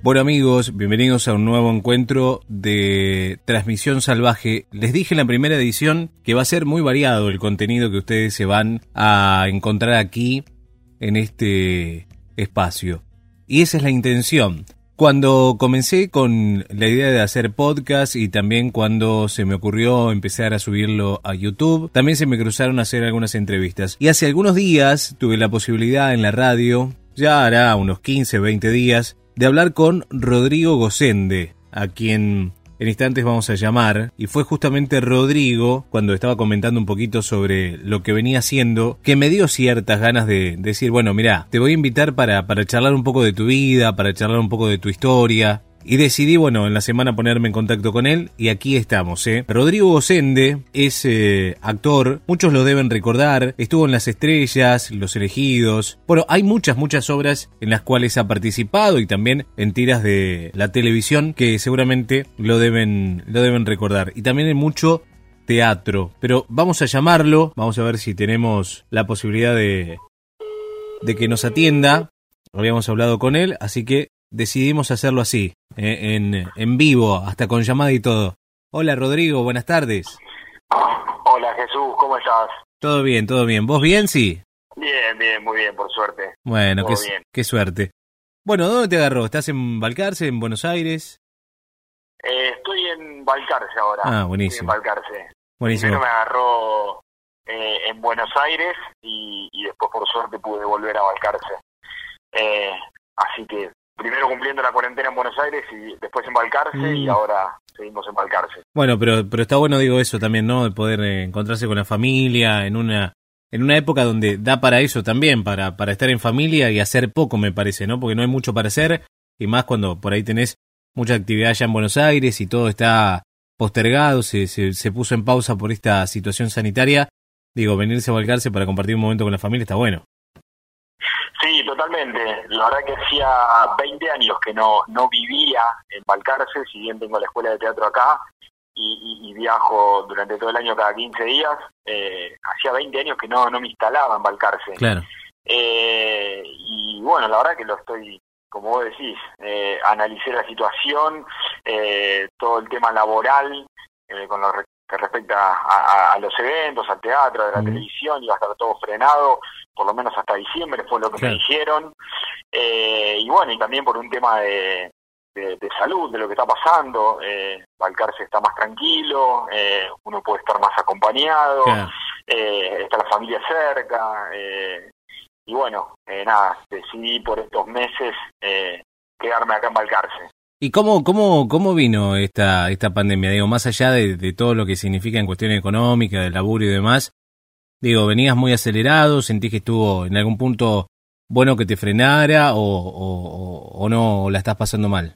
Bueno amigos, bienvenidos a un nuevo encuentro de Transmisión Salvaje. Les dije en la primera edición que va a ser muy variado el contenido que ustedes se van a encontrar aquí en este espacio. Y esa es la intención. Cuando comencé con la idea de hacer podcast y también cuando se me ocurrió empezar a subirlo a YouTube, también se me cruzaron a hacer algunas entrevistas. Y hace algunos días tuve la posibilidad en la radio, ya hará unos 15, 20 días, de hablar con Rodrigo Gosende, a quien en instantes vamos a llamar, y fue justamente Rodrigo, cuando estaba comentando un poquito sobre lo que venía haciendo, que me dio ciertas ganas de decir, bueno, mira, te voy a invitar para, para charlar un poco de tu vida, para charlar un poco de tu historia, y decidí, bueno, en la semana ponerme en contacto con él y aquí estamos, ¿eh? Rodrigo Gosende es eh, actor, muchos lo deben recordar, estuvo en Las Estrellas, Los Elegidos. Bueno, hay muchas, muchas obras en las cuales ha participado y también en tiras de la televisión que seguramente lo deben, lo deben recordar. Y también en mucho teatro. Pero vamos a llamarlo, vamos a ver si tenemos la posibilidad de, de que nos atienda. Habíamos hablado con él, así que decidimos hacerlo así, eh, en, en vivo, hasta con llamada y todo. Hola Rodrigo, buenas tardes. Hola Jesús, ¿cómo estás? Todo bien, todo bien. ¿Vos bien, sí? Bien, bien, muy bien, por suerte. Bueno, qué, bien. qué suerte. Bueno, ¿dónde te agarró? ¿Estás en Balcarce, en Buenos Aires? Eh, estoy en Balcarce ahora. Ah, Estoy en buenísimo. Balcarce. Buenísimo. Primero me agarró eh, en Buenos Aires y, y después por suerte pude volver a Balcarce. Eh, así que primero cumpliendo la cuarentena en Buenos Aires y después en Balcarce y Mm. ahora seguimos en Balcarce. Bueno, pero, pero está bueno, digo, eso también, ¿no? De poder eh, encontrarse con la familia en una, en una época donde da para eso también, para, para estar en familia y hacer poco, me parece, ¿no? Porque no hay mucho para hacer y más cuando por ahí tenés mucha actividad allá en Buenos Aires y todo está postergado, se, se, se puso en pausa por esta situación sanitaria. Digo, venirse a Balcarce para compartir un momento con la familia está bueno. Sí, totalmente. La verdad que hacía 20 años que no, no vivía en Balcarce, si bien tengo la escuela de teatro acá y, y- y viajo durante todo el año cada 15 días, eh, hacía 20 años que no, no me instalaba en Balcarce. Claro. Eh, y bueno, la verdad que lo estoy, como vos decís, eh, analicé la situación, eh, todo el tema laboral, eh, con lo re- que respecta a, a- a los eventos, al teatro, a la Ujú. televisión, iba a estar todo frenado, por lo menos hasta diciembre fue lo que Claro. me dijeron. Eh, y bueno, y también por un tema de, de, de salud, de lo que está pasando, eh, Balcarce está más tranquilo, eh, uno puede estar más acompañado Claro. eh, está la familia cerca, eh, y bueno, eh, nada, decidí por estos meses eh, quedarme acá en Balcarce. ¿Y cómo, cómo, cómo vino esta, esta pandemia? Digo, más allá de, de todo lo que significa en cuestiones económicas, del laburo y demás, digo, venías muy acelerado, sentís que estuvo en algún punto bueno que te frenara o, o, o- o no o la estás pasando mal.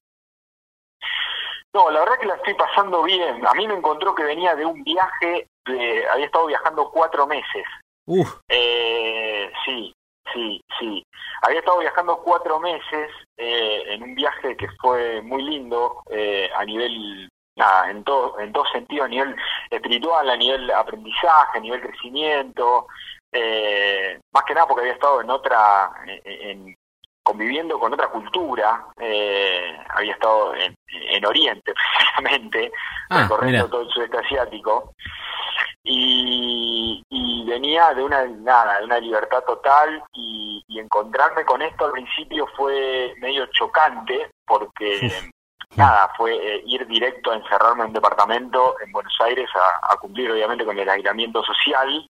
No, la verdad que la estoy pasando bien. A mí me encontró que venía de un viaje, de, había estado viajando cuatro meses. Uf, Eh, sí, sí, sí. Había estado viajando cuatro meses eh, en un viaje que fue muy lindo eh, a nivel, nada, en todo, en todo sentido, a nivel espiritual, a nivel aprendizaje, a nivel crecimiento. eh, más que nada porque había estado en otra, en, conviviendo con otra cultura. eh, había estado en, en Oriente, precisamente, ah, recorriendo mira, todo el sudeste asiático. Y, y venía de una nada de una libertad total y, y encontrarme con esto al principio fue medio chocante porque nada fue eh, ir directo a encerrarme en un departamento en Buenos Aires a, a cumplir obviamente con el aislamiento social.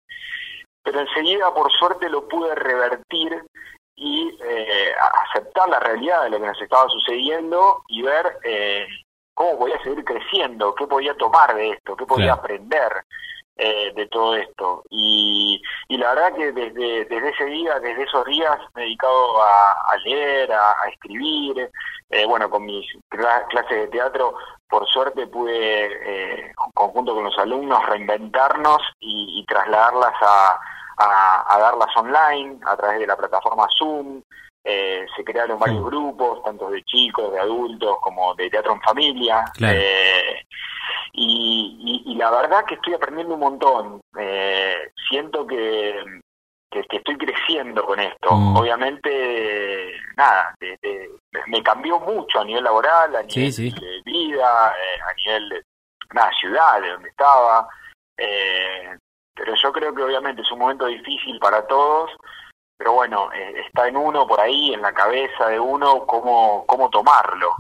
Pero enseguida por suerte lo pude revertir y eh, aceptar la realidad de lo que nos estaba sucediendo y ver eh, cómo podía seguir creciendo, qué podía tomar de esto, qué podía Claro. aprender eh, de todo esto. Y, y la verdad que desde, desde ese día, desde esos días, me he dedicado a, a leer, a, a escribir. Eh, bueno, con mis cla- clases de teatro, por suerte pude, eh, conjunto con los alumnos, reinventarnos y, y trasladarlas a, a, a darlas online a través de la plataforma Zoom. Eh, se crearon varios Mm. grupos, tanto de chicos, de adultos, como de teatro en familia. Claro. Eh, y, y- y la verdad que estoy aprendiendo un montón. Eh, siento que, que, que estoy creciendo con esto. Mm. Obviamente, nada, me cambió mucho a nivel laboral, a nivel de vida, eh, a nivel de nada, ciudad, de donde estaba. Eh, pero yo creo que obviamente es un momento difícil para todos, pero bueno, eh, está en uno por ahí, en la cabeza de uno, cómo, cómo tomarlo.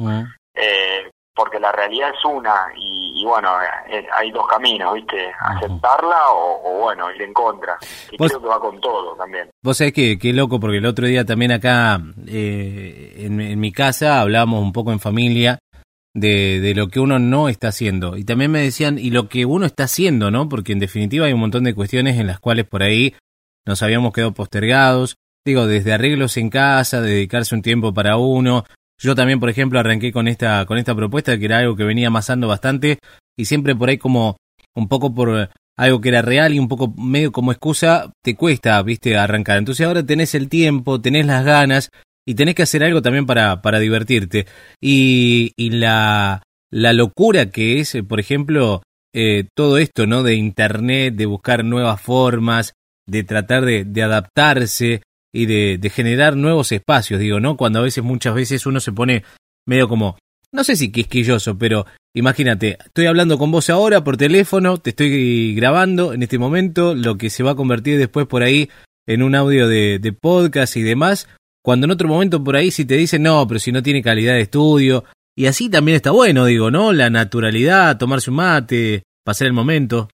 Eh, porque la realidad es una y, bueno, eh, hay dos caminos, ¿viste? Aceptarla o, bueno, ir en contra. Y creo que va con todo también. Vos sabés que qué loco, porque el otro día también acá en, en, mi casa hablábamos un poco en familia de, de, lo que uno no está haciendo. Y también me decían, y lo que uno está haciendo, ¿no? Porque en definitiva hay un montón de cuestiones en las cuales por ahí nos habíamos quedado postergados. Digo, desde arreglos en casa, dedicarse un tiempo para uno. Yo también, por ejemplo, arranqué con esta, con esta propuesta, que era algo que venía amasando bastante, y siempre por ahí como un poco por algo que era real y un poco medio como excusa, te cuesta, viste, arrancar. Entonces ahora tenés el tiempo, tenés las ganas, y tenés que hacer algo también para, para divertirte. Y, y la, la locura que es, por ejemplo, eh, todo esto, ¿no? De Internet, de buscar nuevas formas, de tratar de, de adaptarse y de, generar nuevos espacios, digo, ¿no? Cuando a veces, muchas veces uno se pone medio como, no sé si quisquilloso, pero imagínate, estoy hablando con vos ahora por teléfono, te estoy grabando en este momento, lo que se va a convertir después por ahí en un audio de podcast y demás, cuando en otro momento por ahí si te dicen, no, pero si no tiene calidad de estudio, y así también está bueno, digo, ¿no? La naturalidad, tomarse un mate, pasar el momento.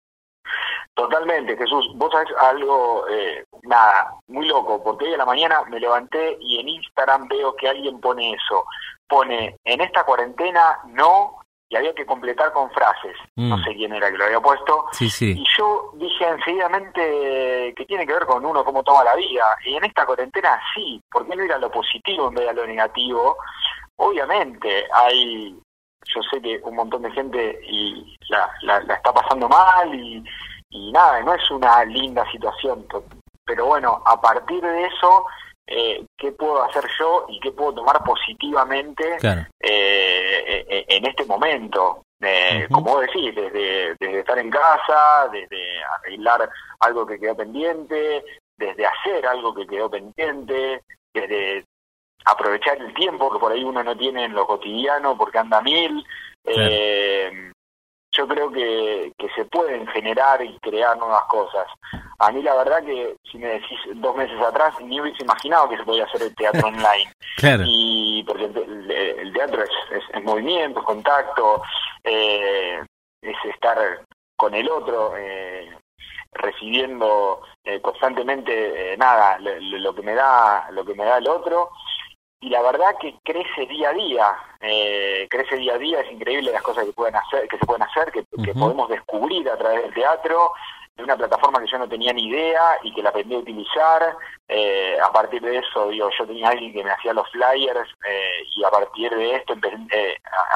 Totalmente, Jesús. Vos sabés algo, eh, nada, muy loco, porque hoy a la mañana me levanté y en Instagram veo que alguien pone eso. Pone, en esta cuarentena no y había que completar con frases. No mm. sé quién era que lo había puesto. Sí, sí. Y yo dije enseguidamente que tiene que ver con uno cómo toma la vida. Y en esta cuarentena sí, ¿por qué no ir a lo positivo en vez de a lo negativo? Obviamente hay, yo sé que un montón de gente y la, la, está pasando mal y, y nada, no es una linda situación. Pero bueno, a partir de eso eh, qué puedo hacer yo y qué puedo tomar positivamente eh, eh, en este momento. Como vos decís, desde, desde estar en casa, desde arreglar algo que quedó pendiente, desde hacer algo que quedó pendiente, desde aprovechar el tiempo que por ahí uno no tiene en lo cotidiano porque anda mil yo creo que, que se pueden generar y crear nuevas cosas. A mí la verdad que, si me decís dos meses atrás, ni hubiese imaginado que se podía hacer el teatro online. Y porque el, teatro es, es, movimiento, es contacto, eh, es estar con el otro, eh, recibiendo eh, constantemente nada, lo, que me da, lo que me da el otro y la verdad que crece día a día, eh, crece día a día, es increíble las cosas que pueden hacer, que se pueden hacer, que, podemos descubrir a través del teatro, de una plataforma que yo no tenía ni idea y que la aprendí a utilizar. Eh, a partir de eso, digo, yo tenía alguien que me hacía los flyers eh, y a partir de esto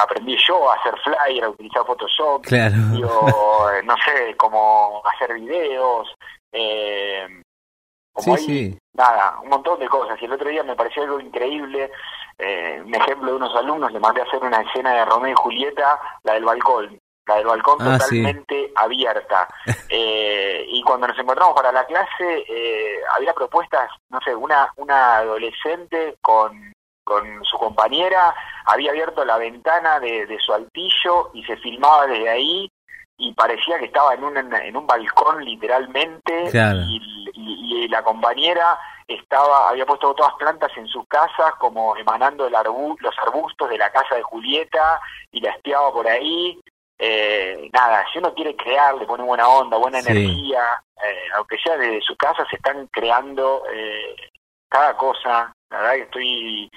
aprendí yo a hacer flyers, a utilizar Photoshop, digo, no sé, cómo hacer videos. Eh, como sí, nada, un montón de cosas. Y el otro día me pareció algo increíble, eh, un ejemplo de unos alumnos, le mandé a hacer una escena de Romeo y Julieta, la del balcón, la del balcón ah, totalmente abierta. Eh, y cuando nos encontramos para la clase, eh, había propuestas, no sé, una, una adolescente con, con su compañera, había abierto la ventana de, de su altillo y se filmaba desde ahí y parecía que estaba en un, en un balcón literalmente y, y, la compañera estaba había puesto todas plantas en sus casas como emanando el los arbustos de la casa de Julieta y la espiaba por ahí eh, nada si uno quiere crear le pone buena onda buena energía eh, aunque sea desde su casa se están creando eh, cada cosa la verdad que estoy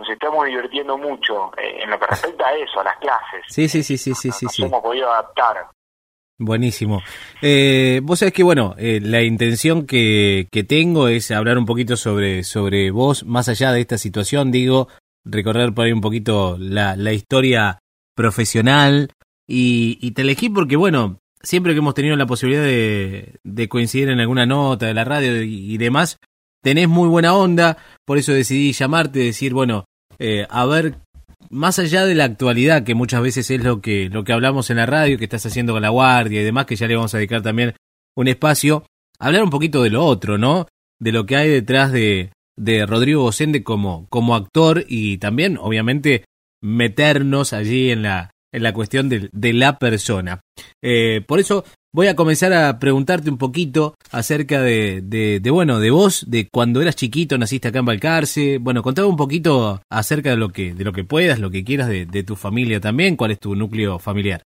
nos estamos divirtiendo mucho eh, en lo que respecta a eso, a las clases. Sí, sí, sí, sí, sí, sí. hemos podido adaptar. Buenísimo. Eh, vos sabés que, bueno, eh, la intención que, que, tengo es hablar un poquito sobre, sobre vos, más allá de esta situación, digo, recorrer por ahí un poquito la, la historia profesional y, y, te elegí porque, bueno, siempre que hemos tenido la posibilidad de, coincidir en alguna nota de la radio y, demás, tenés muy buena onda, por eso decidí llamarte, decir, bueno, eh, a ver más allá de la actualidad, que muchas veces es lo que, lo que hablamos en la radio, que estás haciendo con la guardia y demás, que ya le vamos a dedicar también un espacio, hablar un poquito de lo otro, ¿no? De lo que hay detrás de, de Rodrigo Bocende como, como actor y también, obviamente, meternos allí en la, en la cuestión de, de la persona. Eh, por eso voy a comenzar a preguntarte un poquito acerca de, de, bueno, de vos, de cuando eras chiquito, naciste acá en Balcarce. Bueno, contame un poquito acerca de lo que, de lo que puedas, lo que quieras de, de tu familia también. ¿Cuál es tu núcleo familiar?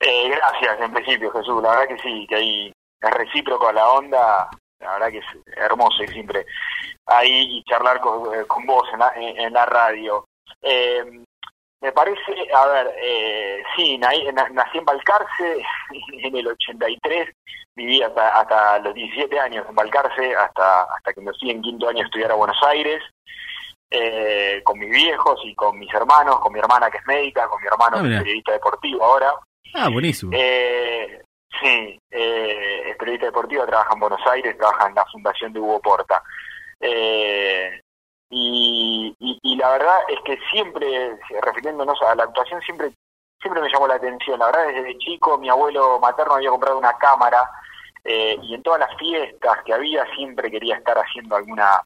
Eh, gracias, en principio, Jesús. La verdad que sí, que ahí es recíproco a la onda. La verdad que es hermoso y siempre ahí y charlar con, eh, con vos en la, en, la radio. Eh, me parece, a ver, eh, sí, nací en Balcarce en el 83, viví hasta, hasta los 17 años en Balcarce, hasta, hasta que me fui en quinto año a estudiar a Buenos Aires, eh, con mis viejos y con mis hermanos, con mi hermana que es médica, con mi hermano ah, que es periodista deportivo ahora. Ah, buenísimo. Eh, sí, eh, es periodista deportivo, trabaja en Buenos Aires, trabaja en la fundación de Hugo Porta. Eh, la verdad es que siempre, refiriéndonos a la actuación, siempre siempre me llamó la atención. La verdad, desde chico mi abuelo materno había comprado una cámara eh, y en todas las fiestas que había siempre quería estar haciendo alguna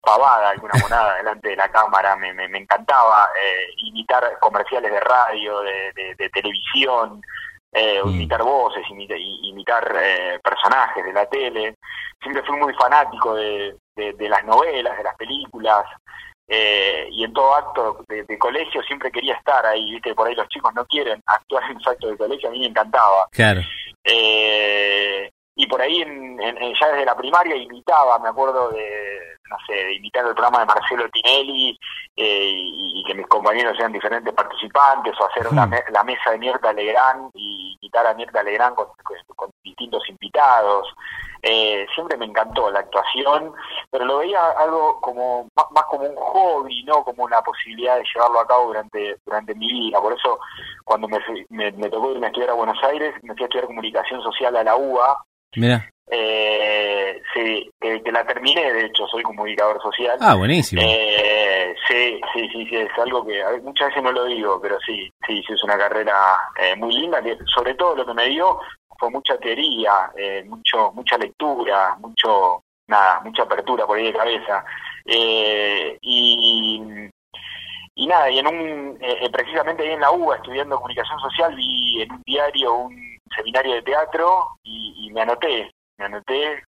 pavada, alguna monada delante de la cámara. Me, me, encantaba eh, imitar comerciales de radio, de, de, televisión, eh, mm. imitar voces, imitar, imitar eh, personajes de la tele. Siempre fui muy fanático de, de, las novelas, de las películas, eh, y en todo acto de, colegio siempre quería estar ahí, viste, por ahí los chicos no quieren actuar en un acto de colegio, a mí me encantaba. Claro. Eh, y por ahí en, ya desde la primaria imitaba, me acuerdo de, no sé, de imitar el programa de Marcelo Tinelli eh, y, que mis compañeros sean diferentes participantes o hacer una, la mesa de Mierta Legrand y imitar a Mierta Legrand con, con distintos invitados. Eh, siempre me encantó la actuación, pero lo veía algo como más, como un hobby, no como una posibilidad de llevarlo a cabo durante durante mi vida. Por eso cuando me, me, tocó irme a estudiar a Buenos Aires, me fui a estudiar comunicación social a la UBA. Mira. Eh, sí, que, la terminé, de hecho, soy comunicador social. Ah, buenísimo. Eh, sí, sí, sí, sí, es algo que muchas veces no lo digo, pero sí, sí, sí, es una carrera eh, muy linda, que sobre todo lo que me dio fue mucha teoría, eh, mucho, mucha lectura, mucho, nada, mucha apertura por ahí de cabeza. Eh, y, y nada, y en un, eh, precisamente ahí en la UBA, estudiando comunicación social, vi en un diario un seminario de teatro y, me anoté, me anoté.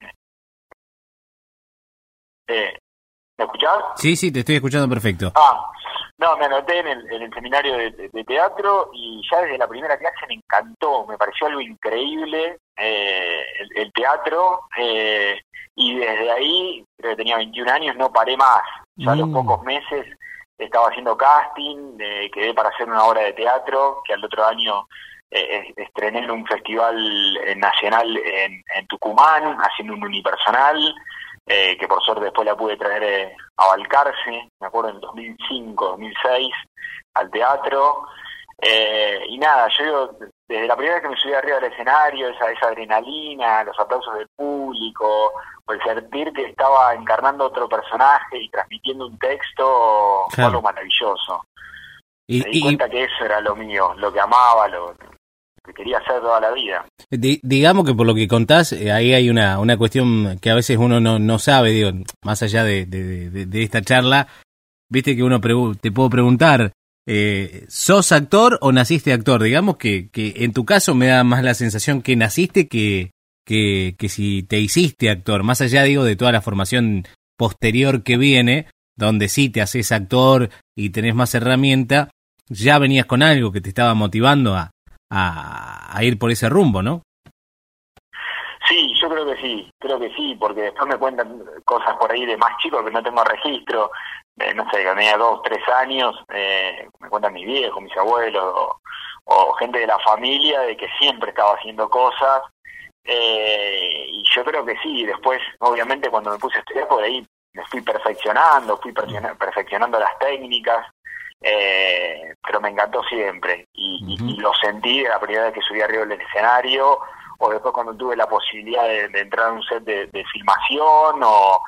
¿Me escuchás? Sí, sí, te estoy escuchando perfecto. Ah, no, me anoté en el, en el seminario de, teatro y ya desde la primera clase me encantó, me pareció algo increíble eh, el, teatro eh, y desde ahí, creo que tenía 21 años, no paré más. Ya a los mm. pocos meses estaba haciendo casting, eh, quedé para hacer una obra de teatro que al otro año eh, estrené en un festival nacional en, en Tucumán, haciendo un unipersonal. Eh, que por suerte después la pude traer eh, a Balcarce, me acuerdo en 2005, 2006, al teatro. Eh, y nada, yo digo, desde la primera vez que me subí arriba del escenario, esa, esa adrenalina, los aplausos del público, o el sentir que estaba encarnando otro personaje y transmitiendo un texto, fue algo maravilloso. Y, me di cuenta que eso era lo mío, lo que amaba, lo, que quería hacer toda la vida. digamos que por lo que contás, eh, ahí hay una, una cuestión que a veces uno no, no sabe, digo, más allá de, de, esta charla, viste que uno te puedo preguntar, eh, ¿sos actor o naciste actor? Digamos que, que en tu caso me da más la sensación que naciste que, que, que si te hiciste actor, más allá, digo, de toda la formación posterior que viene, donde sí te haces actor y tenés más herramienta, ya venías con algo que te estaba motivando a, a, ir por ese rumbo, ¿no? Sí, yo creo que sí, creo que sí, porque después me cuentan cosas por ahí de más chicos que no tengo registro, no sé, tenía dos, tres años, eh, me cuentan mis viejos, mis abuelos, o, gente de la familia, de que siempre estaba haciendo cosas, eh, y yo creo que sí, después, obviamente, cuando me puse a estudiar por ahí, me fui perfeccionando, fui perfeccionando las técnicas, eh, pero me encantó siempre. Y, lo sentí la primera vez que subí arriba del escenario o después cuando tuve la posibilidad de, entrar a un set de, filmación o,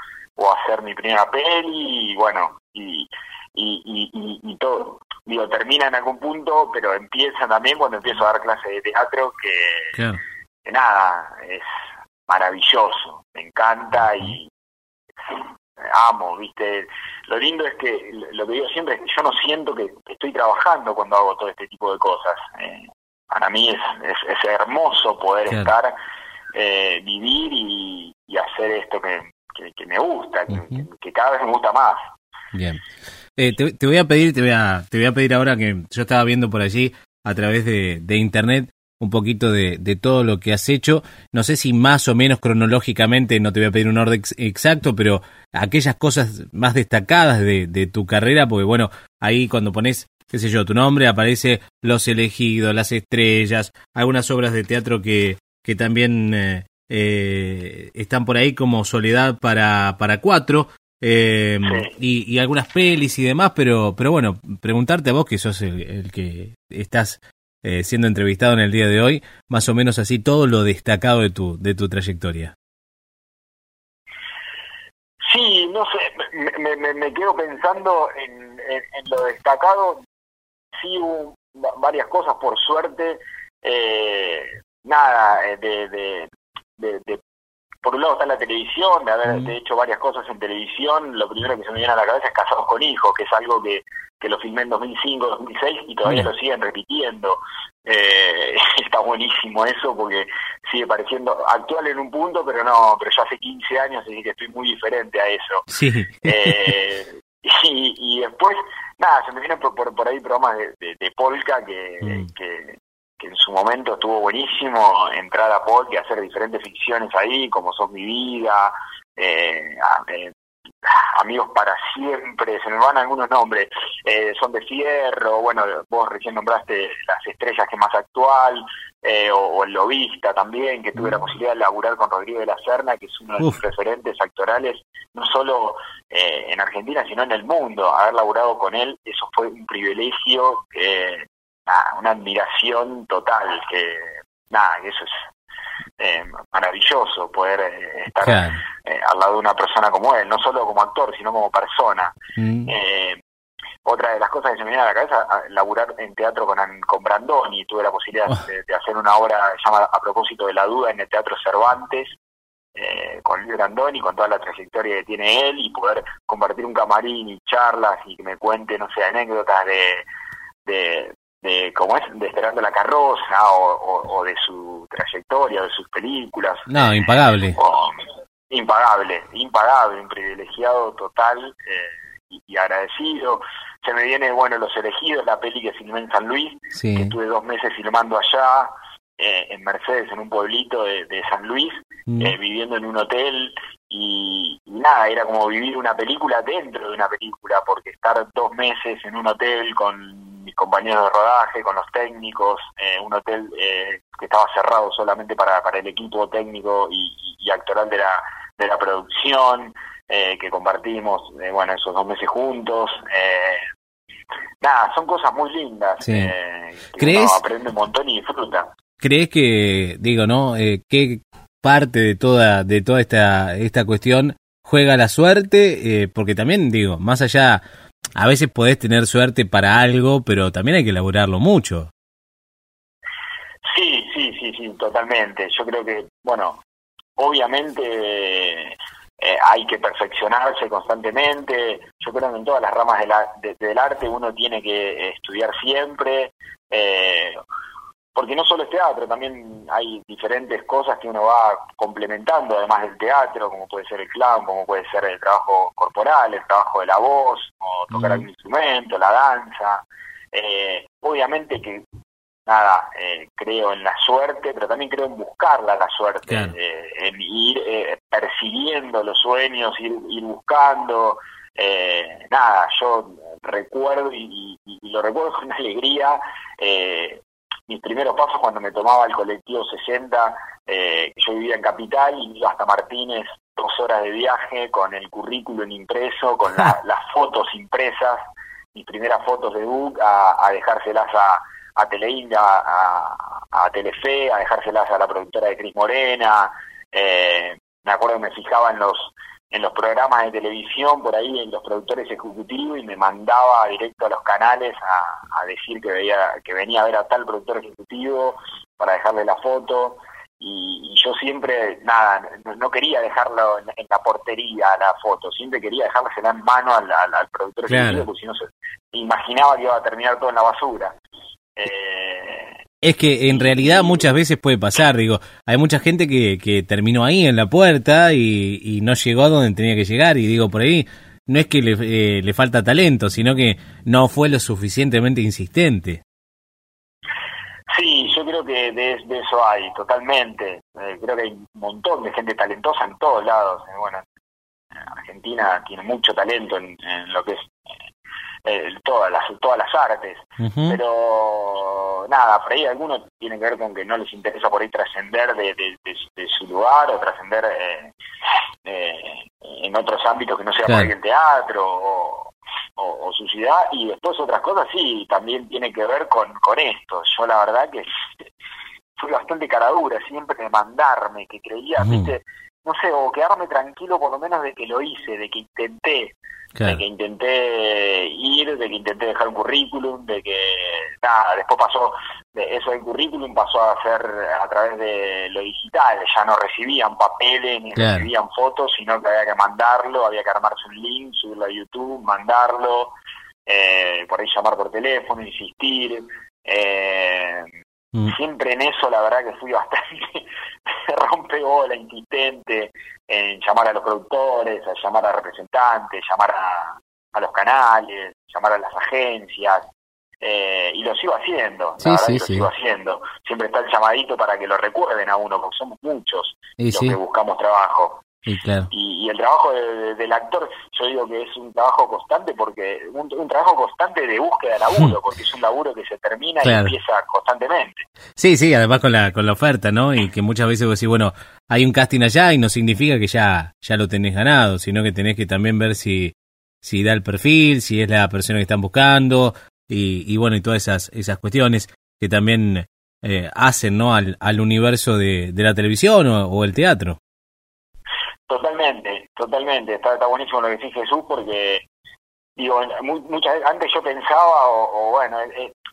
hacer mi primera peli y bueno y, y, todo digo termina en algún punto pero empieza también cuando empiezo a dar clases de teatro que, nada es maravilloso me encanta y amo, ¿viste? Lo lindo es que, lo que digo siempre es que yo no siento que estoy trabajando cuando hago todo este tipo de cosas. Eh, para mí es, es, hermoso poder estar, eh, vivir y, hacer esto que, que, me gusta, que, cada vez me gusta más. Bien. Eh, te, voy a pedir, te voy a, te voy a pedir ahora que yo estaba viendo por allí a través de, de internet un poquito de, de, todo lo que has hecho. No sé si más o menos cronológicamente, no te voy a pedir un orden exacto, pero aquellas cosas más destacadas de, de, tu carrera, porque bueno, ahí cuando pones, qué sé yo, tu nombre aparece Los elegidos, Las estrellas, algunas obras de teatro que, que también eh, eh, están por ahí como Soledad para, para cuatro. Eh, y, algunas pelis y demás, pero, pero bueno, preguntarte a vos, que sos el, que estás eh, siendo entrevistado en el día de hoy, más o menos así todo lo destacado de tu, de tu trayectoria. Sí, no sé, me, me, quedo pensando en, en, lo destacado. Sí, hubo varias cosas, por suerte. Eh, nada, eh, de, de, de, por un lado está la televisión, de haber hecho varias cosas en televisión, lo primero que se me viene a la cabeza es Casados con Hijos, que es algo que, que lo filmé en 2005, 2006 y todavía lo siguen repitiendo. Eh, está buenísimo eso porque sigue pareciendo actual en un punto, pero no, pero ya hace 15 años, así que estoy muy diferente a eso. Sí. Eh, y, y después, nada, se me vienen por, por, ahí programas de, de, Polka que, mm. que, en su momento estuvo buenísimo entrar a Paul y hacer diferentes ficciones ahí, como Son mi vida, eh, eh, Amigos para siempre, se me van algunos nombres, eh, Son de Fierro, bueno, vos recién nombraste Las Estrellas, que más actual, o, El Lobista también, que tuve la mm. posibilidad de laburar con Rodrigo de la Serna, que es uno de los referentes actorales, no solo en Argentina, sino en el mundo. Haber laburado con él, eso fue un privilegio una admiración total, que nada, que eso es eh, maravilloso poder eh, estar eh, al lado de una persona como él, no solo como actor, sino como persona. Mm. otra de las cosas que se me viene a la cabeza, laburar en teatro con, con Brandoni, tuve la posibilidad oh. de, hacer una obra llamada A propósito de la duda en el Teatro Cervantes, con Luis Brandoni, con toda la trayectoria que tiene él, y poder compartir un camarín y charlas y que me cuente, no sé, anécdotas de, de, de cómo es de Esperando la carroza o, de su trayectoria, de sus películas. No, impagable. impagable, impagable, un privilegiado total eh, y, agradecido. Se me viene, bueno, Los Elegidos, la peli que filmé en San Luis, que estuve dos meses filmando allá, eh, en Mercedes, en un pueblito de, San Luis, mm. eh, viviendo en un hotel y, nada, era como vivir una película dentro de una película, porque estar dos meses en un hotel con mis compañeros de rodaje, con los técnicos, eh, un hotel eh, que estaba cerrado solamente para, para el equipo técnico y, actoral de la, de la producción, eh, que compartimos, bueno, esos dos meses juntos. nada, son cosas muy lindas. que ¿Crees? aprende un montón y disfruta. ¿Crees que, digo, no, qué parte de toda, de toda esta, esta cuestión juega la suerte? porque también, digo, más allá a veces podés tener suerte para algo, pero también hay que elaborarlo mucho. Sí, sí, sí, sí, totalmente. Yo creo que, bueno, obviamente eh, hay que perfeccionarse constantemente. Yo creo que en todas las ramas del arte uno tiene que estudiar siempre. Eh, porque no solo es teatro, también hay diferentes cosas que uno va complementando, además del teatro, como puede ser el clown, como puede ser el trabajo corporal, el trabajo de la voz, o tocar algún instrumento, la danza. Eh, obviamente que, nada, eh, creo en la suerte, pero también creo en buscarla la suerte, eh, en ir persiguiendo los sueños, ir, ir buscando. nada, yo recuerdo y, y, lo recuerdo con alegría. Eh, mis primeros pasos cuando me tomaba el colectivo 60, eh, yo vivía en Capital y iba hasta Martínez dos horas de viaje con el currículum impreso, con las fotos impresas, mis primeras fotos de book, a, dejárselas a, a Teleinda, a, a, Telefe, a dejárselas a la productora de Cris Morena. Eh, me acuerdo que me fijaba en los en los programas de televisión, por ahí en los productores ejecutivos, y me mandaba directo a los canales a, decir que, veía, que venía a ver a tal productor ejecutivo para dejarle la foto. y, yo siempre, nada, no, quería dejarlo en, la portería la foto, siempre quería dejársela en mano al, al, productor porque si no se imaginaba que iba a terminar todo en la basura. Eh, es que en realidad muchas veces puede pasar, digo, hay mucha gente que, que terminó ahí en la puerta y, y no llegó a donde tenía que llegar y digo, por ahí no es que le, eh, le falta talento, sino que no fue lo suficientemente insistente. Sí, yo creo que de, eso hay, totalmente. Eh, creo que hay un montón de gente talentosa en todos lados. Eh, bueno, Argentina tiene mucho talento en, lo que es todas las todas las artes, pero nada, por ahí algunos tienen que ver con que no les interesa por ahí trascender de, de, su lugar o trascender eh, en otros ámbitos que no sea por ahí el teatro o, su ciudad. Y después otras cosas sí también tiene que ver con, con esto. Yo la verdad que fui bastante caradura siempre de mandarme que creía viste no sé o quedarme tranquilo por lo menos de que lo hice de que intenté de que intenté ir, de que intenté dejar un currículum, de que nada, después pasó, de eso del currículum pasó a ser a través de lo digital, ya no recibían papeles ni recibían fotos, sino que había que mandarlo, había que armarse un link, subirlo a YouTube, mandarlo, eh, por ahí llamar por teléfono, insistir. Eh, mm. Siempre en eso la verdad que fui bastante bola, insistente en llamar a los productores, a llamar a representantes, llamar a, a los canales, llamar a las agencias, eh, y lo sigo haciendo, la verdad lo sigo haciendo. Siempre está el llamadito para que lo recuerden a uno, porque somos muchos los que buscamos trabajo. Y, el trabajo del actor, yo digo que es un trabajo constante porque un, trabajo constante de búsqueda de laburo, porque es un laburo que se termina y empieza constantemente. Sí, sí, además con la con la oferta, ¿no? Y que muchas veces vos decís, bueno, hay un casting allá y no significa que ya ya lo tenés ganado, sino que tenés que también ver si si da el perfil, si es la persona que están buscando y, y bueno, y todas esas esas cuestiones que también eh, hacen, ¿no? Al, al universo de, de la televisión o el teatro. Totalmente, totalmente. Está, está buenísimo lo que dice Jesús porque, digo, muchas veces antes yo pensaba, o, bueno,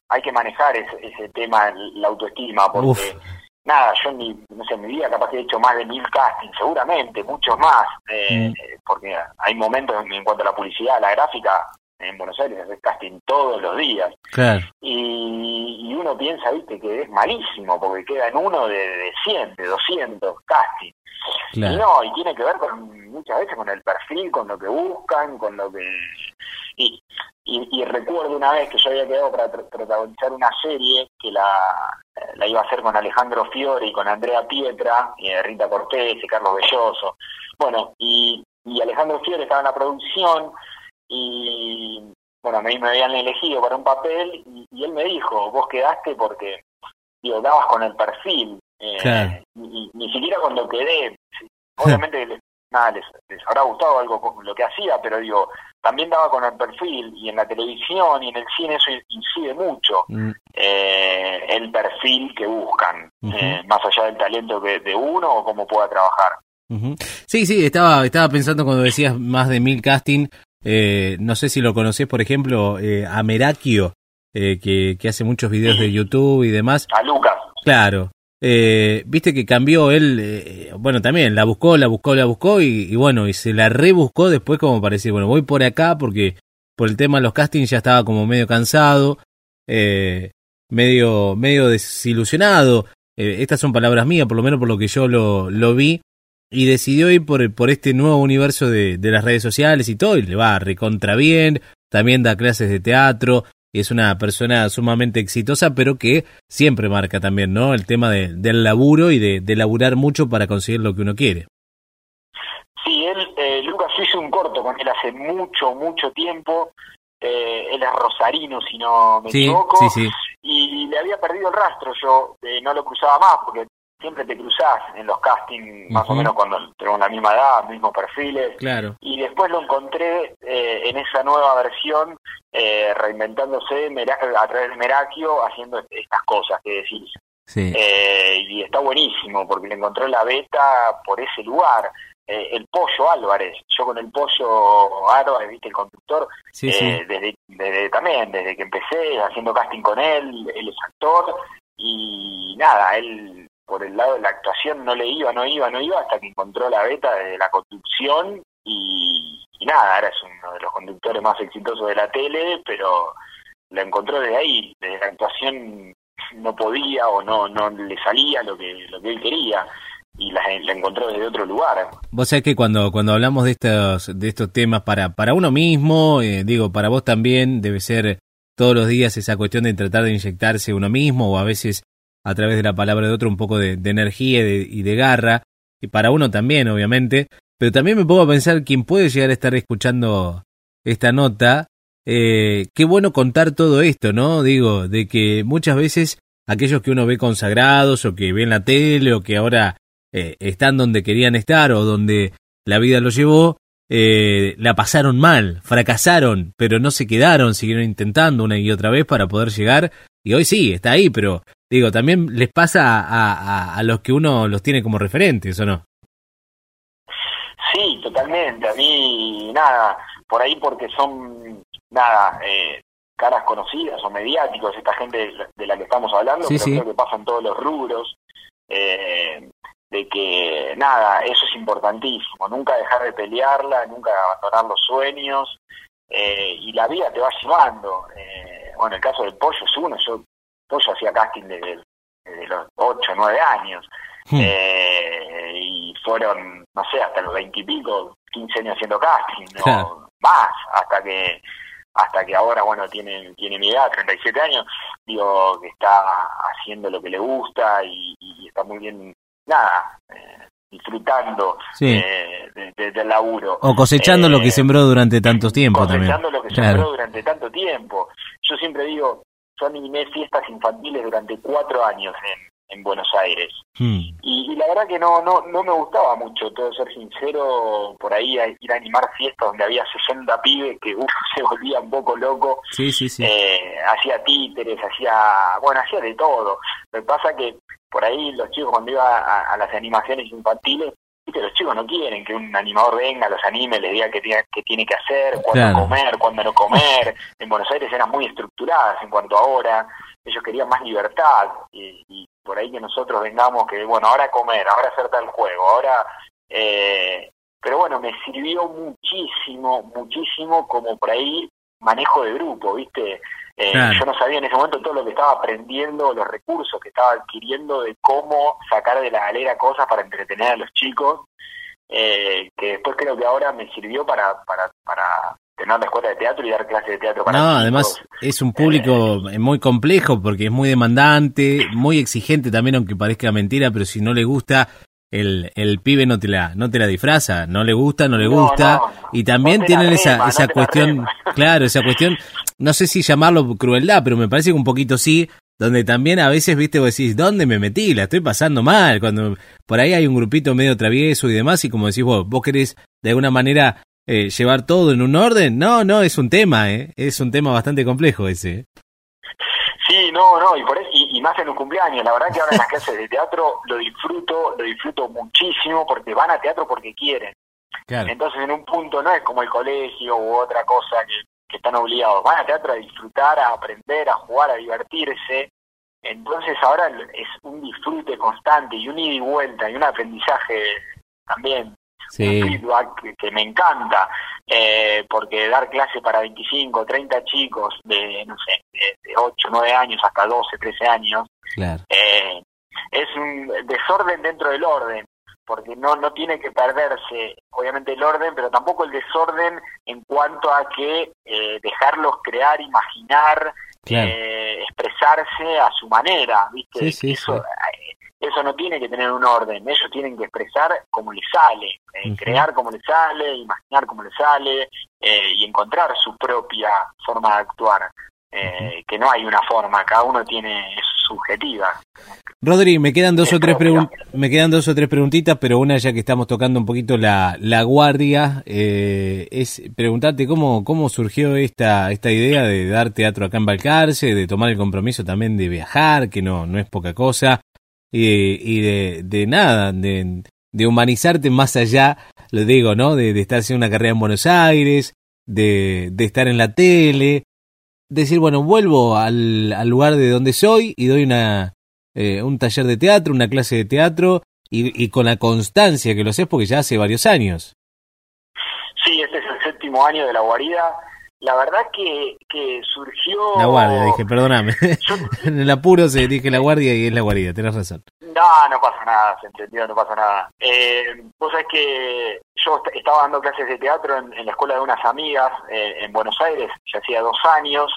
hay que manejar ese, ese, tema, la autoestima, porque nada, yo ni, no sé, en mi vida capaz que he hecho más de mil castings, seguramente, muchos más, eh, mm. porque hay momentos en, cuanto a la publicidad, la gráfica, en Buenos Aires haces casting todos los días. Y, y, uno piensa, viste, que es malísimo, porque queda en uno de, de 100, de 200 castings. Y no, y tiene que ver con muchas veces con el perfil, con lo que buscan, con lo que... Y, y, recuerdo una vez que yo había quedado para protagonizar una serie que la, la iba a hacer con Alejandro Fiore y con Andrea Pietra, y Rita Cortés y Carlos Belloso. Bueno, y, y Alejandro Fiore estaba en la producción y bueno, a mí me habían elegido para un papel y, y él me dijo, vos quedaste porque digo, dabas con el perfil, eh, ni, siquiera cuando quedé, obviamente nada, les, habrá gustado algo lo que hacía, pero digo, también daba con el perfil y en la televisión y en el cine eso incide mucho mm. eh, el perfil que buscan, eh, más allá del talento de uno o cómo pueda trabajar. Sí, sí, estaba, estaba pensando cuando decías más de mil casting, no sé si lo conocés, por ejemplo, a Merakio, que, que hace muchos videos de YouTube y demás. A Lucas. Claro, eh, viste que cambió él, eh, bueno, también la buscó, la buscó, la buscó y, bueno, y se la rebuscó después como parecía, bueno, voy por acá porque por el tema de los castings ya estaba como medio cansado, eh, medio, medio desilusionado, estas son palabras mías, por lo menos por lo que yo lo, lo vi, y decidió ir por, por este nuevo universo de, de las redes sociales y todo, y le va recontra bien, también da clases de teatro, es una persona sumamente exitosa, pero que siempre marca también, ¿no? El tema de, del laburo y de, de laburar mucho para conseguir lo que uno quiere. Sí, él, eh, Lucas hizo un corto con él hace mucho, mucho tiempo. Eh, él es rosarino, si no me equivoco. Sí, sí. Y le había perdido el rastro. Yo eh, no lo cruzaba más porque siempre te cruzás en los castings, más o menos cuando tenemos la misma edad, mismos perfiles. Claro. Y después lo encontré eh, en esa nueva versión, eh, reinventándose a través de Merakio, haciendo estas cosas que decís. Sí. Eh, y está buenísimo, porque le encontró la beta por ese lugar. el Pollo Álvarez, yo con el Pollo Álvarez, viste, el conductor, Desde, desde, también, desde que empecé haciendo casting con él, él es actor, y nada, él por el lado de la actuación no le iba, no iba, no iba, hasta que encontró la beta de la conducción y, nada, ahora es uno de los conductores más exitosos de la tele, pero la encontró desde ahí, desde la actuación no podía o no no le salía lo que lo que él quería y la, encontró desde otro lugar. Vos sabés que cuando cuando hablamos de estos de estos temas para para uno mismo, eh, digo, para vos también debe ser todos los días esa cuestión de tratar de inyectarse uno mismo o a veces a través de la palabra de otro un poco de, energía y de, garra y para uno también obviamente, pero también me pongo a pensar quién puede llegar a estar escuchando esta nota. Eh, qué bueno contar todo esto, ¿no? Digo, de que muchas veces aquellos que uno ve consagrados o que ven la tele o que ahora eh, están donde querían estar o donde la vida los llevó, eh, la pasaron mal, fracasaron, pero no se quedaron, siguieron intentando una y otra vez para poder llegar. Y hoy sí, está ahí, pero digo, también les pasa a, a los que uno los tiene como referentes, ¿o no? Sí, totalmente. A mí, nada, por ahí porque son nada, eh, caras conocidas o mediáticos, esta gente de la que estamos hablando, pero creo que pasan todos los rubros, eh, de que nada, eso es importantísimo, nunca dejar de pelearla, nunca abandonar los sueños, eh, y la vida te va llevando. Eh, bueno, el caso del pollo es uno, yo pollo hacía casting desde, los 8 o 9 años, hmm. eh, y fueron, no sé, hasta los 20 y pico, 15 años haciendo casting, no más, hasta que hasta que ahora, bueno, tiene, tiene mi edad, 37 años, digo que está haciendo lo que le gusta y, está muy bien, nada, eh, disfrutando eh, del laburo. O cosechando lo que eh, sembró durante tanto tiempo también. Cosechando lo que sembró durante tanto tiempo. Yo siempre digo, yo animé fiestas infantiles durante cuatro años en, en Buenos Aires. Hmm. Y, la verdad que no, no, no me gustaba mucho, todo ser sincero, por ahí a ir a animar fiestas donde había 60 pibes que uf, se volvía un poco loco. Sí, sí, sí. Eh, hacía títeres, hacía, bueno, hacía de todo. Lo que pasa que por ahí los chicos cuando iba a, las animaciones infantiles, los chicos no quieren que un animador venga, los anime, les diga qué tiene, qué tiene que hacer, cuándo comer, cuándo no comer. En Buenos Aires eran muy estructuradas en cuanto a hora ellos querían más libertad y, por ahí que nosotros vengamos que, bueno, ahora comer, ahora hacer tal juego, ahora... Eh, pero bueno, me sirvió muchísimo, muchísimo como por ahí manejo de grupo, ¿viste? Eh, yo no sabía en ese momento todo lo que estaba aprendiendo, los recursos que estaba adquiriendo de cómo sacar de la galera cosas para entretener a los chicos, eh, que después creo que ahora me sirvió para, para, para tener la escuela de teatro y dar clases de teatro para No, además es un público eh, muy complejo porque es muy demandante, muy exigente también, aunque parezca mentira, pero si no le gusta, el, el pibe no te la no te la disfraza, no le gusta, no le gusta y también tienen esa esa cuestión, claro, esa cuestión, no sé si llamarlo crueldad, pero me parece que un poquito sí, donde también a veces, viste, vos decís, ¿dónde me metí? La estoy pasando mal, cuando por ahí hay un grupito medio travieso y demás y como decís vos, vos querés de alguna manera eh, llevar todo en un orden. No, no, es un tema, ¿eh? Es un tema bastante complejo ese. Sí, no, no, y, por eso, y, más en un cumpleaños. La verdad que ahora en las clases de teatro lo disfruto, lo disfruto muchísimo porque van a teatro porque quieren. Entonces en un punto no es como el colegio u otra cosa que, que están obligados. Van a teatro a disfrutar, a aprender, a jugar, a divertirse. Entonces ahora es un disfrute constante y un ida y vuelta y un aprendizaje también sí. feedback que, me encanta, eh, porque dar clase para 25, 30 chicos de, no sé, de, 8, 9 años hasta 12, 13 años, eh, es un desorden dentro del orden, porque no, no tiene que perderse, obviamente, el orden, pero tampoco el desorden en cuanto a que eh, dejarlos crear, imaginar, expresarse a su manera, ¿viste? Eso, eso no tiene que tener un orden, ellos tienen que expresar como les sale, eh, crear como les sale, imaginar como les sale eh, y encontrar su propia forma de actuar, eh, que no hay una forma, cada uno tiene su subjetiva. Rodri, me quedan dos o tres me quedan dos o tres preguntitas, pero una ya que estamos tocando un poquito la, la guardia, es preguntarte cómo, cómo surgió esta, esta idea de dar teatro acá en Balcarce, de tomar el compromiso también de viajar, que no, no es poca cosa y, y de, de, nada, de, de, humanizarte más allá, lo digo, ¿no? De, estar haciendo una carrera en Buenos Aires, de, de estar en la tele, decir, bueno, vuelvo al, al lugar de donde soy y doy una, eh, un taller de teatro, una clase de teatro y, y con la constancia que lo haces porque ya hace varios años. Sí, este es el séptimo año de la guarida. La verdad que, que surgió... La guardia, dije, perdóname. en el apuro se dije la guardia y es la guarida, tenés razón. No, no pasa nada, se entendió, no pasa nada. Eh, vos sabés que yo estaba dando clases de teatro en, la escuela de unas amigas eh, en Buenos Aires, ya hacía dos años,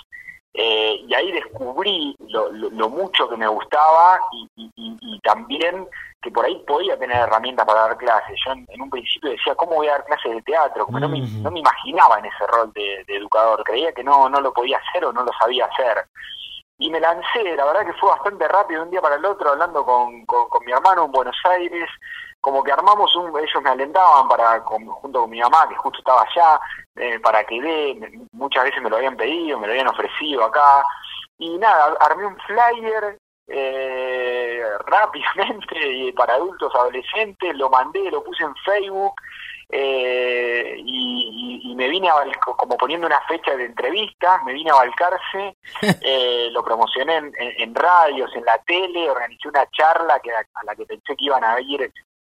eh, y ahí descubrí lo, lo, mucho que me gustaba y, y, y, también que por ahí podía tener herramientas para dar clases. Yo en, un principio decía, ¿cómo voy a dar clases de teatro? Como no, me, no me imaginaba en ese rol de, de, educador, creía que no, no lo podía hacer o no lo sabía hacer. Y me lancé, la verdad que fue bastante rápido, de un día para el otro, hablando con, con, con mi hermano en Buenos Aires, como que armamos un, ellos me alentaban para junto con mi mamá que justo estaba allá eh, para que dé muchas veces me lo habían pedido me lo habían ofrecido acá. Y nada armé un flyer eh, rápidamente para adultos adolescentes lo mandé lo puse en Facebook eh, y, y, me vine a como poniendo una fecha de entrevista, me vine a Balcarce, eh, lo promocioné en, en, radios, en la tele, organicé una charla que a la que pensé que iban a ir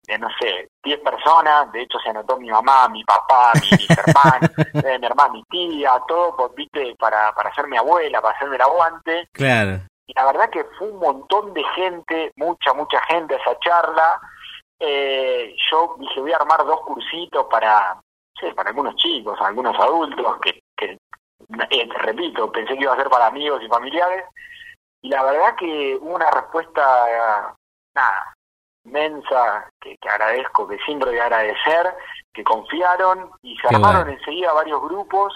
eh, no sé, 10 personas, de hecho se anotó mi mamá, mi papá, mi, mis hermanos, eh, mi hermana, mi tía, todo, pues, viste, para, para ser mi abuela, para hacerme el aguante. Claro. Y la verdad que fue un montón de gente, mucha, mucha gente a esa charla. Eh, yo dije, voy a armar dos cursitos para, sí, para algunos chicos, algunos adultos, que, que eh, te repito, pensé que iba a ser para amigos y familiares. Y la verdad que hubo una respuesta, nada, inmensa que, que, agradezco, que siempre voy a agradecer, que confiaron y se armaron enseguida varios grupos.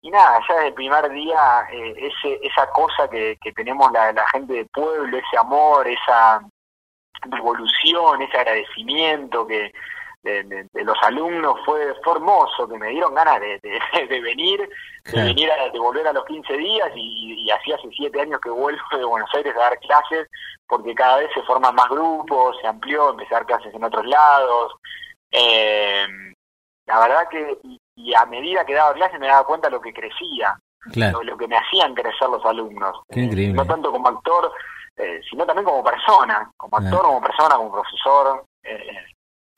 Y nada, ya desde el primer día, eh, ese, esa cosa que, que tenemos la, la gente del pueblo, ese amor, esa devolución, ese agradecimiento que, de, de, los alumnos fue, hermoso, que me dieron ganas de, de venir, de venir a de volver a los 15 días y, y así hace siete años que vuelvo de Buenos Aires a dar clases porque cada vez se forman más grupos, se amplió, empecé a dar clases en otros lados. Eh, la verdad que, y, a medida que daba clases me daba cuenta lo que crecía, lo, lo, que me hacían crecer los alumnos. Qué no tanto como actor, eh, sino también como persona, como actor, como persona, como profesor. Eh,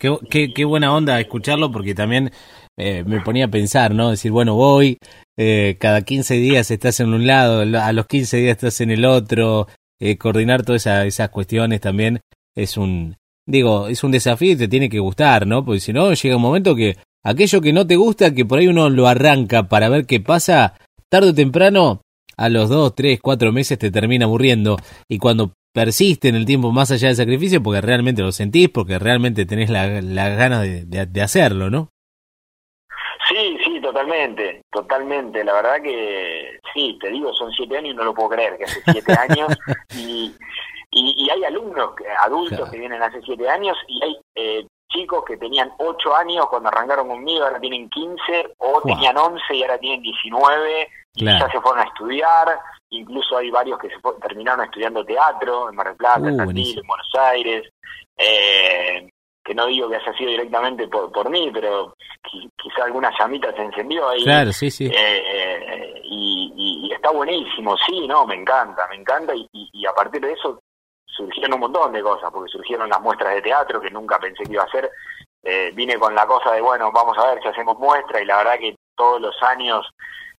Qué, qué, qué, buena onda escucharlo porque también eh, me ponía a pensar, ¿no? Decir, bueno, voy, eh, cada 15 días estás en un lado, a los 15 días estás en el otro, eh, coordinar todas esa, esas cuestiones también es un, digo, es un desafío y te tiene que gustar, ¿no? Porque si no, llega un momento que aquello que no te gusta, que por ahí uno lo arranca para ver qué pasa, tarde o temprano, a los 2, 3, 4 meses te termina aburriendo. Y cuando persiste en el tiempo más allá del sacrificio porque realmente lo sentís, porque realmente tenés la, la ganas de, de, de, hacerlo, ¿no? Sí, sí, totalmente, totalmente. La verdad que sí, te digo, son siete años y no lo puedo creer, que hace siete años y, y, y, hay alumnos, adultos claro. que vienen hace siete años y hay eh, chicos que tenían ocho años cuando arrancaron conmigo, ahora tienen quince, o wow. tenían once y ahora tienen diecinueve claro. y ya se fueron a estudiar incluso hay varios que se terminaron estudiando teatro en Mar del Plata, uh, en Santil, en Buenos Aires, eh, que no digo que haya sido directamente por, por mí, pero quizá alguna llamita se encendió ahí. Claro, sí, sí. Eh, eh, y, y, y, está buenísimo, sí, no, me encanta, me encanta, y, y, a partir de eso surgieron un montón de cosas, porque surgieron las muestras de teatro que nunca pensé que iba a hacer. Eh, vine con la cosa de, bueno, vamos a ver si hacemos muestra, y la verdad que todos los años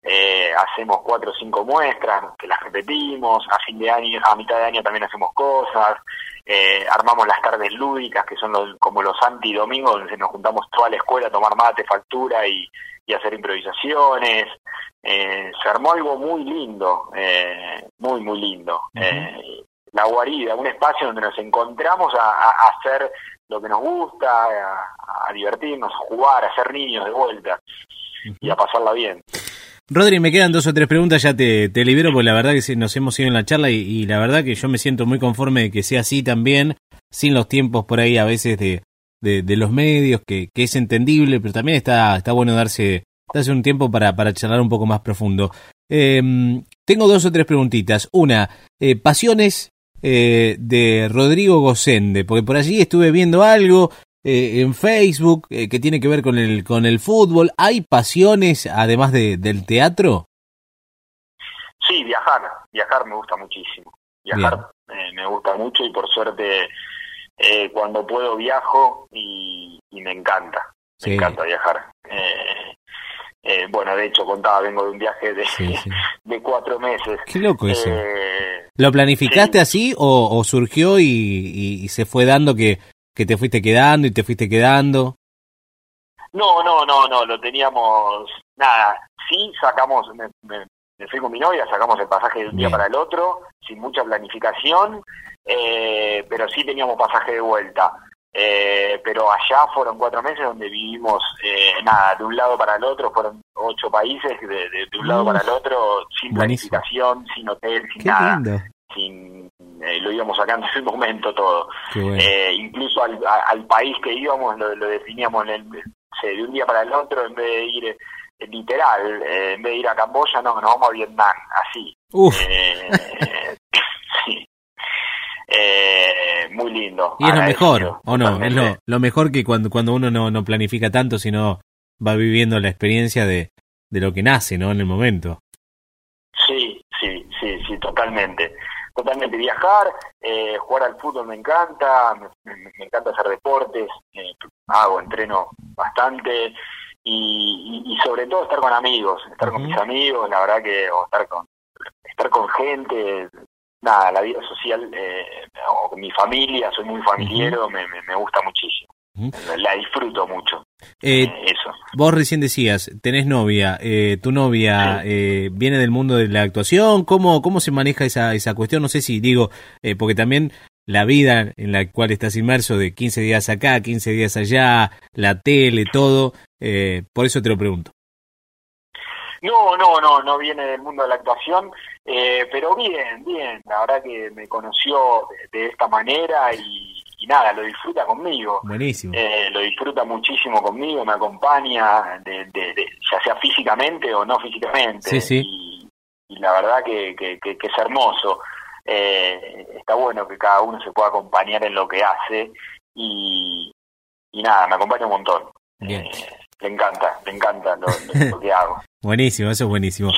eh, hacemos cuatro o cinco muestras que las repetimos, a fin de año, a mitad de año también hacemos cosas, eh, armamos las tardes lúdicas que son los, como los anti-domingos donde nos juntamos toda la escuela a tomar mate, factura y, y hacer improvisaciones. Eh, se armó algo muy lindo, eh, muy, muy lindo. Uh -huh. la guarida, un espacio donde nos encontramos a, hacer lo que nos gusta, a, a, divertirnos, a jugar, a ser niños de vuelta y a pasarla bien. Rodri, me quedan dos o tres preguntas, ya te, te libero, porque la verdad que nos hemos ido en la charla y, la verdad que yo me siento muy conforme de que sea así también, sin los tiempos por ahí a veces de, de, los medios, que, que, es entendible, pero también está, está bueno darse, darse un tiempo para, para charlar un poco más profundo. Eh, tengo dos o tres preguntitas. Una, eh, pasiones eh, de Rodrigo Gosende, porque por allí estuve viendo algo, eh, en Facebook eh, que tiene que ver con el con el fútbol. ¿Hay pasiones además de, del teatro? Sí, viajar. Viajar me gusta muchísimo. viajar me gusta mucho y por suerte cuando puedo viajo y, me encanta, me encanta viajar. bueno, de hecho contaba, vengo de un viaje de, de cuatro meses. Qué loco eso. ¿Lo planificaste así o, surgió y, se fue dando que, que te fuiste quedando y te fuiste quedando? No, no, no, no, lo teníamos, nada, sí sacamos, me, fui con mi novia, sacamos el pasaje de un día para el otro, sin mucha planificación, eh, pero sí teníamos pasaje de vuelta. Eh, pero allá fueron cuatro meses donde vivimos, eh, nada, de un lado para el otro, fueron ocho países, de, un lado para el otro, sin planificación, sin hotel, sin nada. Sin, lo íbamos sacando en el momento todo. incluso al, al, país que íbamos lo, lo definíamos en el, de un día para el otro, en vez de ir eh, literal, eh, en vez de ir a Camboya, no, nos vamos a Vietnam, así. Eh, sí. muy lindo. Y es lo mejor, ¿o no? Es lo, lo, mejor que cuando, cuando uno no, no planifica tanto, sino va viviendo la experiencia de, de lo que nace, ¿no? En el momento. Sí, sí, sí, sí, totalmente totalmente viajar, eh, jugar al fútbol me encanta, me, encanta hacer deportes, eh, hago, entreno bastante y, sobre todo estar con amigos, estar con mis amigos, la verdad que, o estar con, estar con gente, nada, la vida social, eh, o mi familia, soy muy familiero, me, me, gusta muchísimo. La disfruto mucho. Eh, eso. Vos recién decías, tenés novia, eh, tu novia eh, viene del mundo de la actuación, ¿cómo, cómo se maneja esa, esa cuestión? No sé si digo, eh, porque también la vida en la cual estás inmerso de 15 días acá, 15 días allá, la tele, todo, por eso te lo pregunto. No, no, no, no viene del mundo de la actuación, pero bien, bien, la verdad que me conoció de esta manera y y nada, lo disfruta conmigo. Buenísimo. Eh, lo disfruta muchísimo conmigo, me acompaña, de, de, ya sea físicamente o no físicamente. Sí, sí. Y, la verdad que, que, es hermoso. Eh, está bueno que cada uno se pueda acompañar en lo que hace y, y nada, me acompaña un montón. Bien. Eh, le encanta, le encanta lo, lo que hago. Buenísimo, eso es buenísimo.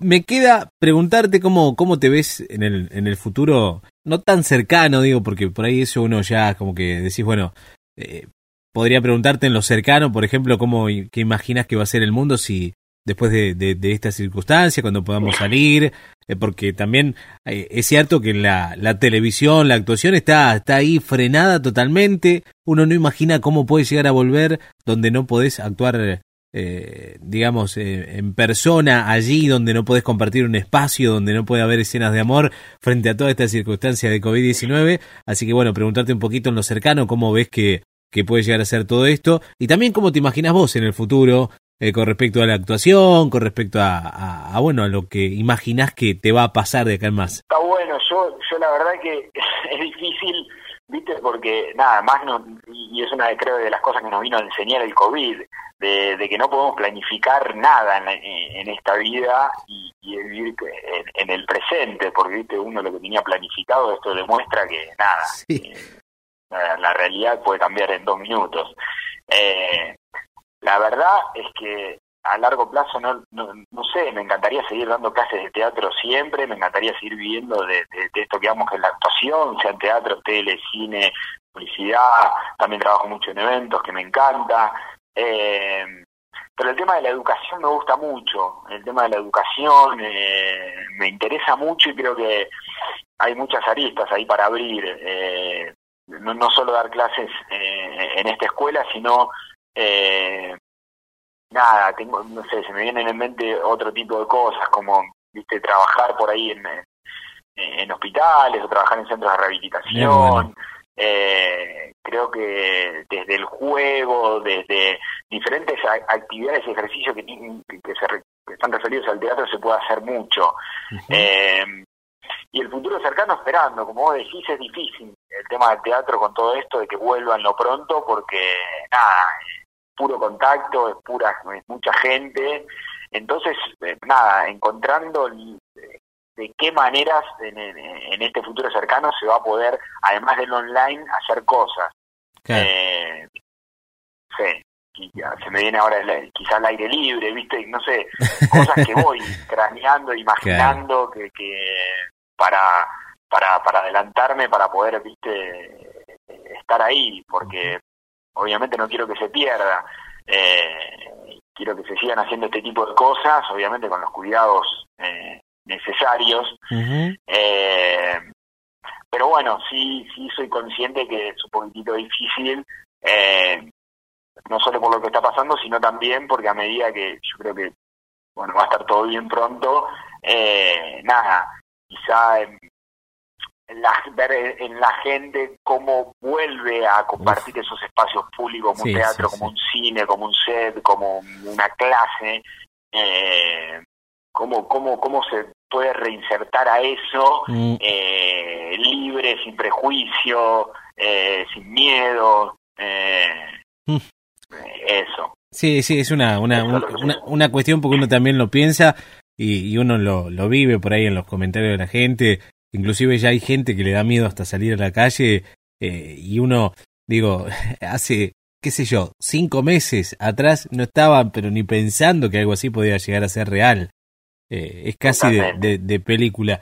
Me queda preguntarte cómo, cómo te ves en el, en el futuro, no tan cercano, digo, porque por ahí eso uno ya como que decís, bueno, eh, podría preguntarte en lo cercano, por ejemplo, cómo qué imaginas que va a ser el mundo si después de, de, esta circunstancia, cuando podamos salir, eh, porque también eh, es cierto que la, la televisión, la actuación está, está ahí frenada totalmente, uno no imagina cómo puede llegar a volver donde no podés actuar eh, digamos, eh, en persona, allí donde no puedes compartir un espacio, donde no puede haber escenas de amor frente a toda esta circunstancia de COVID-19. Así que bueno, preguntarte un poquito en lo cercano cómo ves que, que puede llegar a ser todo esto y también cómo te imaginas vos en el futuro eh, con respecto a la actuación, con respecto a, bueno, a lo que imaginas que te va a pasar de acá en más. Está bueno, yo, yo la verdad que es difícil ¿viste? Porque nada, más no, y es una de, creo de las cosas que nos vino a enseñar el COVID, de, que no podemos planificar nada en, esta vida y, vivir en, el presente, porque ¿viste? uno lo que tenía planificado, esto demuestra que nada, eh, la, realidad puede cambiar en dos minutos. Eh, la verdad es que a largo plazo no, no, sé, me encantaría seguir dando clases de teatro siempre, me encantaría seguir viviendo de, esto que vamos en la actuación, sea en teatro, tele, cine, publicidad, también trabajo mucho en eventos que me encanta. Eh, pero el tema de la educación me gusta mucho, el tema de la educación eh, me interesa mucho y creo que hay muchas aristas ahí para abrir, eh, no, no solo dar clases en esta escuela, sino eh, nada, tengo, no sé, se me vienen en mente otro tipo de cosas, como, viste, trabajar por ahí en, en hospitales o trabajar en centros de rehabilitación. Eh, creo que desde el juego, desde diferentes actividades y ejercicios que, que, se, están referidos al teatro se puede hacer mucho. eh, y el futuro cercano esperando, como vos decís, es difícil el tema del teatro con todo esto de que vuelvan lo pronto porque nada, puro contacto, es pura, es mucha gente. Entonces, eh, nada, encontrando de qué maneras en, este futuro cercano se va a poder, además del online, hacer cosas. Eh, sí, se me viene ahora quizás el aire libre, ¿viste? No sé, cosas que voy craneando, imaginando, que, que, para, para, para adelantarme, para poder, viste, estar ahí, porque obviamente no quiero que se pierda. Eh, quiero que se sigan haciendo este tipo de cosas, obviamente con los cuidados eh, necesarios. eh, pero bueno, sí, sí soy consciente que es un poquitito difícil, eh, no solo por lo que está pasando, sino también porque a medida que yo creo que bueno va a estar todo bien pronto, eh, nada, quizá en, la, ver en la gente cómo vuelve a compartir esos espacios públicos como un teatro, como un cine, como un set, como una clase, eh, cómo, cómo, cómo se puede reinsertar a eso mm. eh, libre, sin prejuicio, eh, sin miedo, mm. eso. Sí, sí, es una, una, una, una, cuestión porque uno también lo piensa y, y uno lo, lo vive por ahí en los comentarios de la gente Inclusive ya hay gente que le da miedo hasta salir a la calle eh, y uno, digo, hace, qué sé yo, cinco meses atrás no estaban pero ni pensando que algo así podía llegar a ser real. Eh, es casi de, de, película.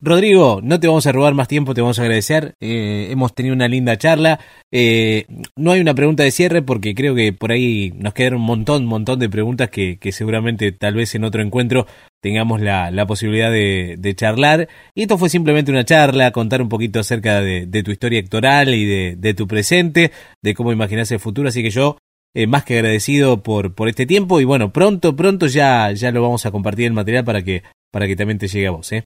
Rodrigo, no te vamos a robar más tiempo, te vamos a agradecer. Eh, hemos tenido una linda charla. Eh, no hay una pregunta de cierre porque creo que por ahí nos quedaron un montón, montón de preguntas que, seguramente tal vez en otro encuentro tengamos la, posibilidad de, charlar. Y esto fue simplemente una charla, contar un poquito acerca de, tu historia actoral y de, tu presente, de cómo imaginas el futuro. Así que yo eh, más que agradecido por, por este tiempo y bueno, pronto, pronto ya, ya lo vamos a compartir el material para que, para que también te llegue a vos. ¿eh?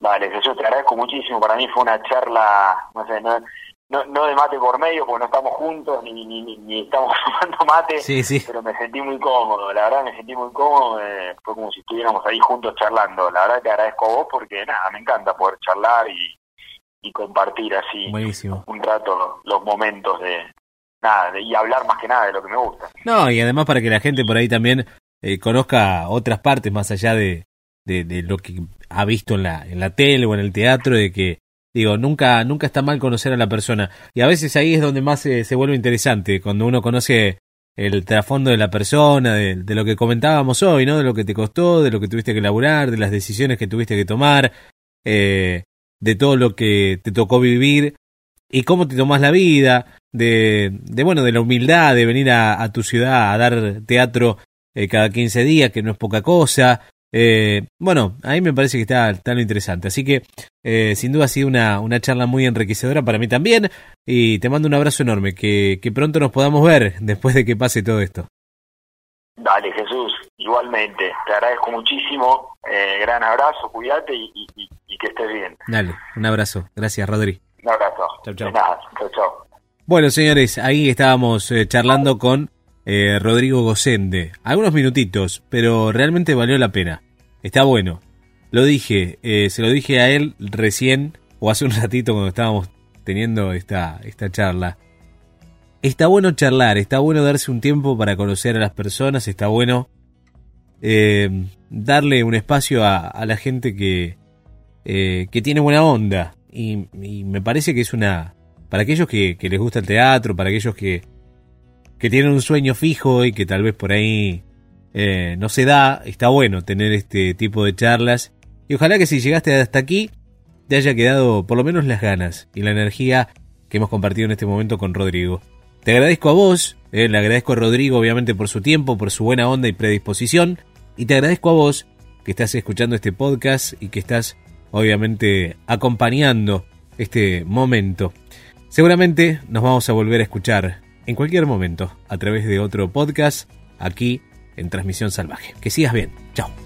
Vale, Jesús, te agradezco muchísimo. Para mí fue una charla, no sé, no, no, de mate por medio, porque no estamos juntos ni, ni, ni, estamos tomando mate, sí, sí. pero me sentí muy cómodo. La verdad, me sentí muy cómodo. Eh, fue como si estuviéramos ahí juntos charlando. La verdad, te agradezco a vos porque, nada, me encanta poder charlar y, y compartir así un rato los momentos de, nada, y hablar más que nada de lo que me gusta. No, y además para que la gente por ahí también eh, conozca otras partes más allá de, de, de lo que ha visto en la, en la tele o en el teatro, de que, digo, nunca, nunca está mal conocer a la persona. Y a veces ahí es donde más se, se vuelve interesante, cuando uno conoce el trasfondo de la persona, de, de, lo que comentábamos hoy, ¿no? De lo que te costó, de lo que tuviste que elaborar, de las decisiones que tuviste que tomar, eh, de todo lo que te tocó vivir y cómo te tomás la vida, de, de bueno, de la humildad de venir a, a tu ciudad a dar teatro eh, cada 15 días, que no es poca cosa, eh, bueno, ahí me parece que está, tan interesante. Así que eh, sin duda ha sido una, una charla muy enriquecedora para mí también. Y te mando un abrazo enorme. Que, que pronto nos podamos ver después de que pase todo esto. Dale, Jesús. Igualmente. Te agradezco muchísimo. Eh, gran abrazo. Cuídate y, y, y, que estés bien. Dale, un abrazo. Gracias, Rodri. Un abrazo. Chau, chau. chau, chau. Bueno, señores, ahí estábamos eh, charlando con eh, Rodrigo Gosende. Algunos minutitos, pero realmente valió la pena. Está bueno. Lo dije, eh, se lo dije a él recién, o hace un ratito cuando estábamos teniendo esta, esta charla. Está bueno charlar, está bueno darse un tiempo para conocer a las personas, está bueno eh, darle un espacio a, la gente que, eh, que tiene buena onda. Y, me parece que es una... Para aquellos que, que les gusta el teatro, para aquellos que, que tienen un sueño fijo y que tal vez por ahí eh, no se da, está bueno tener este tipo de charlas y ojalá que si llegaste hasta aquí te haya quedado por lo menos las ganas y la energía que hemos compartido en este momento con Rodrigo. Te agradezco a vos, eh, le agradezco a Rodrigo obviamente por su tiempo, por su buena onda y predisposición y te agradezco a vos que estás escuchando este podcast y que estás obviamente acompañando este momento. Seguramente nos vamos a volver a escuchar en cualquier momento a través de otro podcast aquí en Transmisión Salvaje. Que sigas bien. Chao.